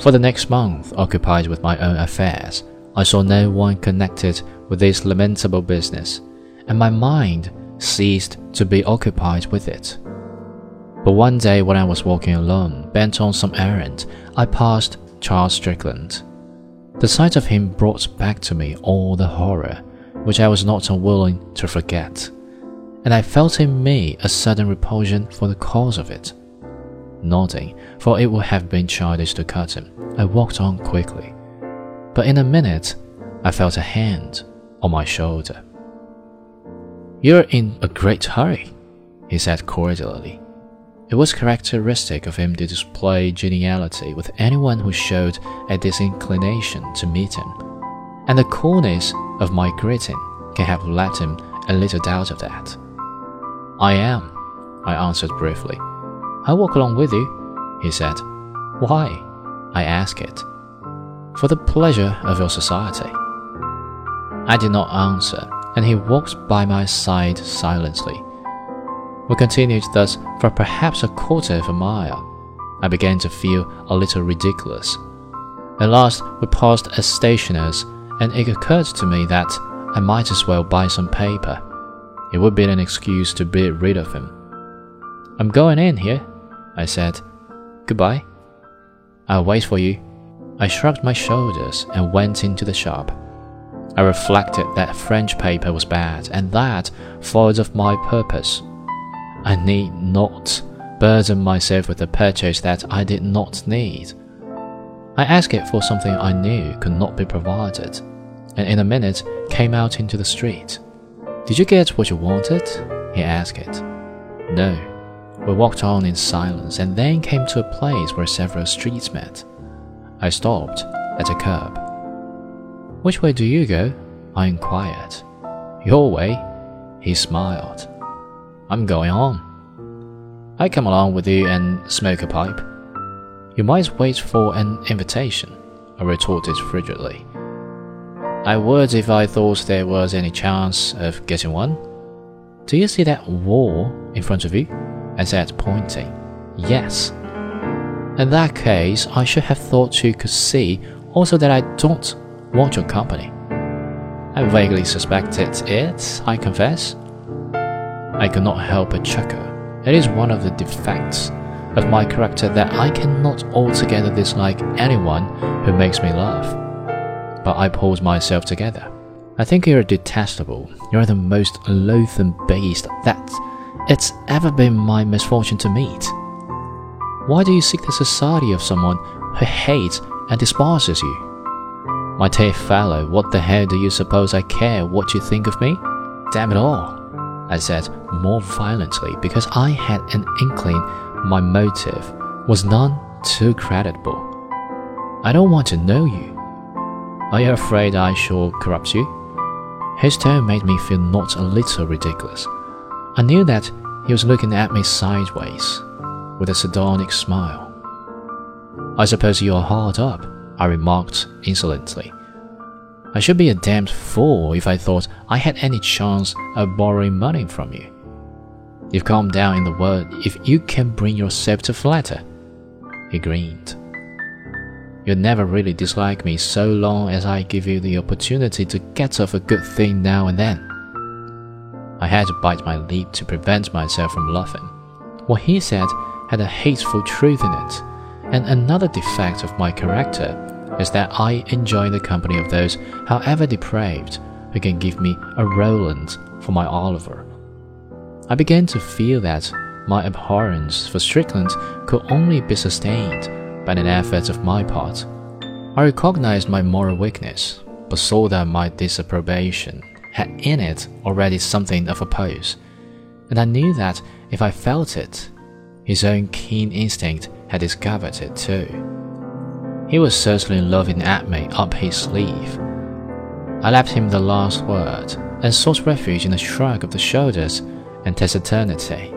For the next month, occupied with my own affairs, I saw no one connected with this lamentable business, and my mind ceased to be occupied with it. But one day, when I was walking alone, bent on some errand, I passed Charles Strickland. The sight of him brought back to me all the horror, which I was not unwilling to forget and I felt in me a sudden repulsion for the cause of it. Nodding, for it would have been childish to cut him, I walked on quickly. But in a minute, I felt a hand on my shoulder. You're in a great hurry, he said cordially. It was characteristic of him to display geniality with anyone who showed a disinclination to meet him, and the coolness of my greeting can have left him a little doubt of that. I am, I answered briefly. I'll walk along with you, he said. Why? I asked it. For the pleasure of your society. I did not answer, and he walked by my side silently. We continued thus for perhaps a quarter of a mile. I began to feel a little ridiculous. At last, we passed a stationer's, and it occurred to me that I might as well buy some paper. It would be an excuse to be rid of him. I'm going in here, I said. Goodbye. I'll wait for you. I shrugged my shoulders and went into the shop. I reflected that French paper was bad, and that foiled of my purpose. I need not burden myself with a purchase that I did not need. I asked it for something I knew could not be provided, and in a minute came out into the street. Did you get what you wanted? he asked it. No. We walked on in silence and then came to a place where several streets met. I stopped at a curb. Which way do you go? I inquired. Your way, he smiled. I'm going on. I come along with you and smoke a pipe. You might wait for an invitation, I retorted frigidly. I would if I thought there was any chance of getting one. Do you see that wall in front of you? I said, pointing. Yes. In that case, I should have thought you could see also that I don't want your company. I vaguely suspected it, I confess. I could not help but chuckle. It is one of the defects of my character that I cannot altogether dislike anyone who makes me laugh but I pulled myself together. I think you're detestable. You're the most loathsome beast that it's ever been my misfortune to meet. Why do you seek the society of someone who hates and despises you? My dear fellow, what the hell do you suppose I care what you think of me? Damn it all, I said more violently because I had an inkling my motive was none too creditable. I don't want to know you. Are you afraid I shall corrupt you? His tone made me feel not a little ridiculous. I knew that he was looking at me sideways, with a sardonic smile. I suppose you're hard up, I remarked insolently. I should be a damned fool if I thought I had any chance of borrowing money from you. You've calmed down in the world if you can bring yourself to flatter. He grinned. You'll never really dislike me so long as I give you the opportunity to get off a good thing now and then. I had to bite my lip to prevent myself from laughing. What he said had a hateful truth in it, and another defect of my character is that I enjoy the company of those, however depraved, who can give me a Roland for my Oliver. I began to feel that my abhorrence for Strickland could only be sustained by an effort of my part. I recognized my moral weakness, but saw that my disapprobation had in it already something of a pose, and I knew that if I felt it, his own keen instinct had discovered it too. He was certainly loving at me up his sleeve. I left him the last word and sought refuge in a shrug of the shoulders and taciturnity.